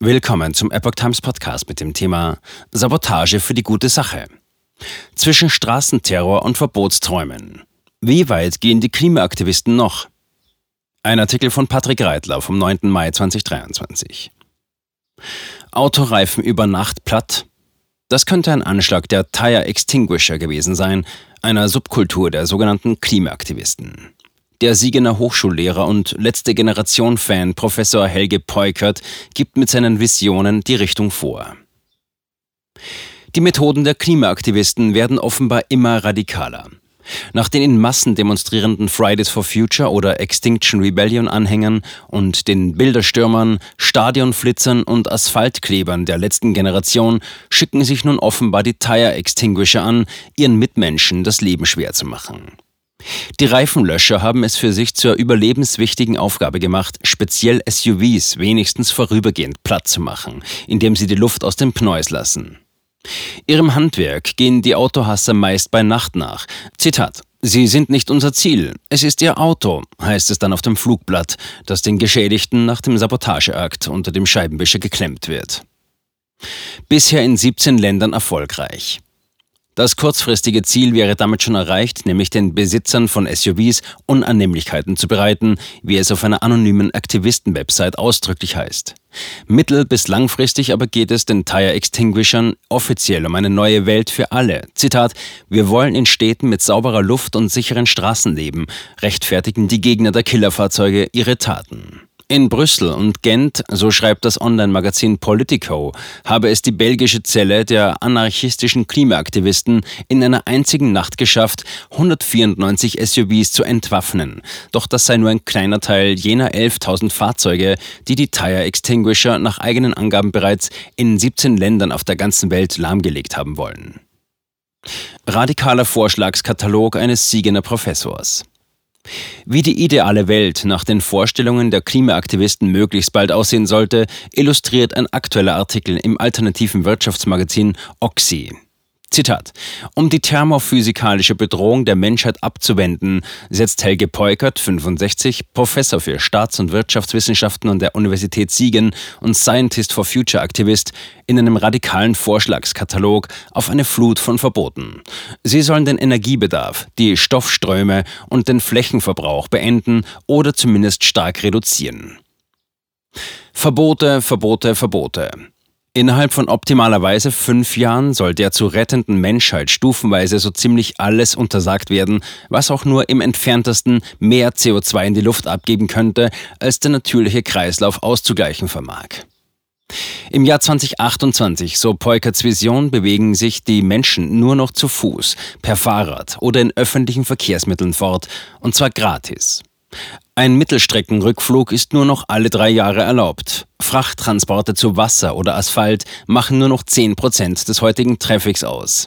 Willkommen zum Epoch Times Podcast mit dem Thema Sabotage für die gute Sache. Zwischen Straßenterror und Verbotsträumen. Wie weit gehen die Klimaaktivisten noch? Ein Artikel von Patrick Reitler vom 9. Mai 2023. Autoreifen über Nacht platt. Das könnte ein Anschlag der Tire Extinguisher gewesen sein, einer Subkultur der sogenannten Klimaaktivisten. Der Siegener Hochschullehrer und letzte Generation Fan Professor Helge Peukert gibt mit seinen Visionen die Richtung vor. Die Methoden der Klimaaktivisten werden offenbar immer radikaler. Nach den in Massen demonstrierenden Fridays for Future oder Extinction Rebellion Anhängern und den Bilderstürmern, Stadionflitzern und Asphaltklebern der letzten Generation schicken sich nun offenbar die Tire Extinguisher an, ihren Mitmenschen das Leben schwer zu machen. Die Reifenlöscher haben es für sich zur überlebenswichtigen Aufgabe gemacht, speziell SUVs wenigstens vorübergehend platt zu machen, indem sie die Luft aus dem Pneus lassen. Ihrem Handwerk gehen die Autohasser meist bei Nacht nach. Zitat Sie sind nicht unser Ziel. Es ist Ihr Auto, heißt es dann auf dem Flugblatt, das den Geschädigten nach dem Sabotageakt unter dem Scheibenwischer geklemmt wird. Bisher in 17 Ländern erfolgreich. Das kurzfristige Ziel wäre damit schon erreicht, nämlich den Besitzern von SUVs Unannehmlichkeiten zu bereiten, wie es auf einer anonymen Aktivisten-Website ausdrücklich heißt. Mittel- bis langfristig aber geht es den Tire Extinguishern offiziell um eine neue Welt für alle. Zitat: Wir wollen in Städten mit sauberer Luft und sicheren Straßen leben, rechtfertigen die Gegner der Killerfahrzeuge ihre Taten. In Brüssel und Gent, so schreibt das Online-Magazin Politico, habe es die belgische Zelle der anarchistischen Klimaaktivisten in einer einzigen Nacht geschafft, 194 SUVs zu entwaffnen. Doch das sei nur ein kleiner Teil jener 11.000 Fahrzeuge, die die Tire Extinguisher nach eigenen Angaben bereits in 17 Ländern auf der ganzen Welt lahmgelegt haben wollen. Radikaler Vorschlagskatalog eines Siegener Professors. Wie die ideale Welt nach den Vorstellungen der Klimaaktivisten möglichst bald aussehen sollte, illustriert ein aktueller Artikel im alternativen Wirtschaftsmagazin Oxy. Zitat. Um die thermophysikalische Bedrohung der Menschheit abzuwenden, setzt Helge Peukert, 65, Professor für Staats- und Wirtschaftswissenschaften an der Universität Siegen und Scientist for Future Aktivist, in einem radikalen Vorschlagskatalog auf eine Flut von Verboten. Sie sollen den Energiebedarf, die Stoffströme und den Flächenverbrauch beenden oder zumindest stark reduzieren. Verbote, Verbote, Verbote. Innerhalb von optimalerweise fünf Jahren soll der zu rettenden Menschheit stufenweise so ziemlich alles untersagt werden, was auch nur im entferntesten mehr CO2 in die Luft abgeben könnte, als der natürliche Kreislauf auszugleichen vermag. Im Jahr 2028, so Peukerts Vision, bewegen sich die Menschen nur noch zu Fuß, per Fahrrad oder in öffentlichen Verkehrsmitteln fort, und zwar gratis. Ein Mittelstreckenrückflug ist nur noch alle drei Jahre erlaubt. Frachttransporte zu Wasser oder Asphalt machen nur noch 10 Prozent des heutigen Traffics aus.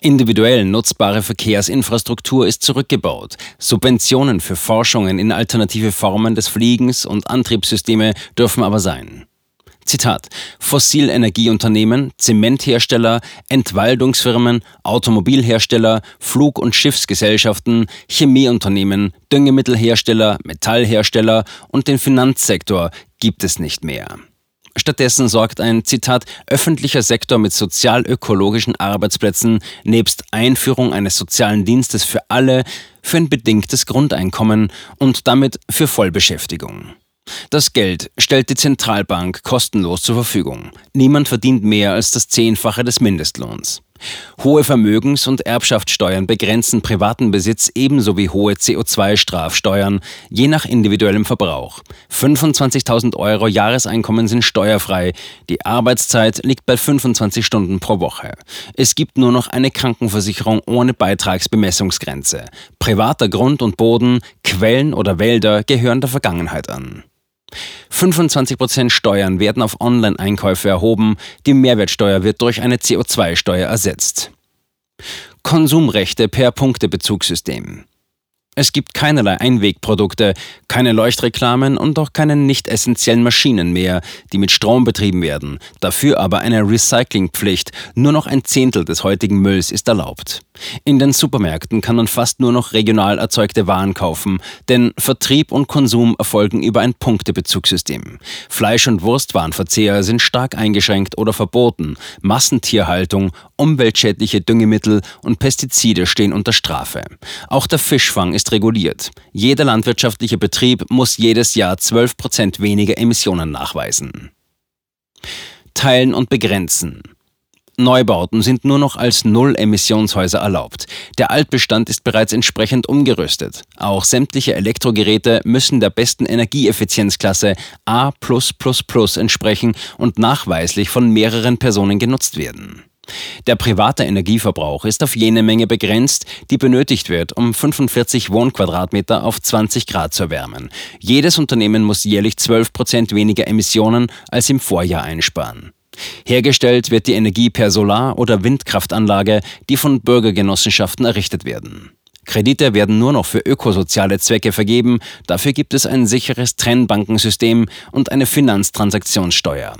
Individuell nutzbare Verkehrsinfrastruktur ist zurückgebaut. Subventionen für Forschungen in alternative Formen des Fliegens und Antriebssysteme dürfen aber sein. Zitat: Fossilenergieunternehmen, Zementhersteller, Entwaldungsfirmen, Automobilhersteller, Flug- und Schiffsgesellschaften, Chemieunternehmen, Düngemittelhersteller, Metallhersteller und den Finanzsektor gibt es nicht mehr. Stattdessen sorgt ein Zitat öffentlicher Sektor mit sozial-ökologischen Arbeitsplätzen nebst Einführung eines sozialen Dienstes für alle für ein bedingtes Grundeinkommen und damit für Vollbeschäftigung. Das Geld stellt die Zentralbank kostenlos zur Verfügung. Niemand verdient mehr als das Zehnfache des Mindestlohns. Hohe Vermögens- und Erbschaftssteuern begrenzen privaten Besitz ebenso wie hohe CO2-Strafsteuern, je nach individuellem Verbrauch. 25.000 Euro Jahreseinkommen sind steuerfrei. Die Arbeitszeit liegt bei 25 Stunden pro Woche. Es gibt nur noch eine Krankenversicherung ohne Beitragsbemessungsgrenze. Privater Grund und Boden, Quellen oder Wälder gehören der Vergangenheit an. 25% Steuern werden auf Online-Einkäufe erhoben, die Mehrwertsteuer wird durch eine CO2-Steuer ersetzt. Konsumrechte per Punktebezugssystem. Es gibt keinerlei Einwegprodukte, keine Leuchtreklamen und auch keine nicht essentiellen Maschinen mehr, die mit Strom betrieben werden. Dafür aber eine Recyclingpflicht. Nur noch ein Zehntel des heutigen Mülls ist erlaubt. In den Supermärkten kann man fast nur noch regional erzeugte Waren kaufen, denn Vertrieb und Konsum erfolgen über ein Punktebezugssystem. Fleisch- und Wurstwarenverzehr sind stark eingeschränkt oder verboten. Massentierhaltung, umweltschädliche Düngemittel und Pestizide stehen unter Strafe. Auch der Fischfang ist reguliert. Jeder landwirtschaftliche Betrieb muss jedes Jahr 12 Prozent weniger Emissionen nachweisen. Teilen und begrenzen. Neubauten sind nur noch als Null-Emissionshäuser erlaubt. Der Altbestand ist bereits entsprechend umgerüstet. Auch sämtliche Elektrogeräte müssen der besten Energieeffizienzklasse A entsprechen und nachweislich von mehreren Personen genutzt werden. Der private Energieverbrauch ist auf jene Menge begrenzt, die benötigt wird, um 45 Wohnquadratmeter auf 20 Grad zu erwärmen. Jedes Unternehmen muss jährlich 12 Prozent weniger Emissionen als im Vorjahr einsparen. Hergestellt wird die Energie per Solar- oder Windkraftanlage, die von Bürgergenossenschaften errichtet werden. Kredite werden nur noch für ökosoziale Zwecke vergeben, dafür gibt es ein sicheres Trennbankensystem und eine Finanztransaktionssteuer.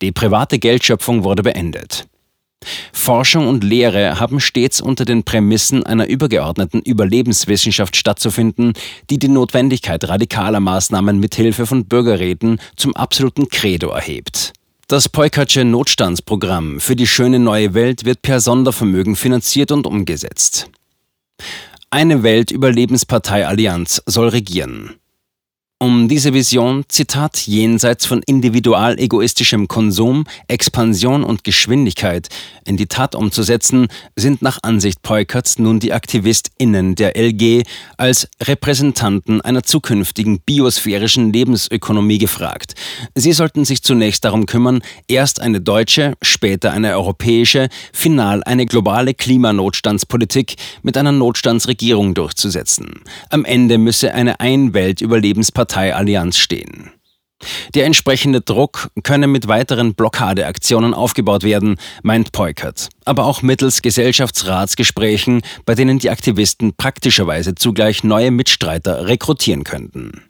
Die private Geldschöpfung wurde beendet. Forschung und Lehre haben stets unter den Prämissen einer übergeordneten Überlebenswissenschaft stattzufinden, die die Notwendigkeit radikaler Maßnahmen mithilfe von Bürgerräten zum absoluten Credo erhebt. Das Peukertsche Notstandsprogramm für die schöne neue Welt wird per Sondervermögen finanziert und umgesetzt. Eine Weltüberlebenspartei Allianz soll regieren. Um diese Vision, Zitat, jenseits von individual-egoistischem Konsum, Expansion und Geschwindigkeit in die Tat umzusetzen, sind nach Ansicht Peukerts nun die AktivistInnen der LG als Repräsentanten einer zukünftigen biosphärischen Lebensökonomie gefragt. Sie sollten sich zunächst darum kümmern, erst eine deutsche, später eine europäische, final eine globale Klimanotstandspolitik mit einer Notstandsregierung durchzusetzen. Am Ende müsse eine Einwelt-Überlebenspartei Parteiallianz stehen. Der entsprechende Druck könne mit weiteren Blockadeaktionen aufgebaut werden, meint Peukert, aber auch mittels Gesellschaftsratsgesprächen, bei denen die Aktivisten praktischerweise zugleich neue Mitstreiter rekrutieren könnten.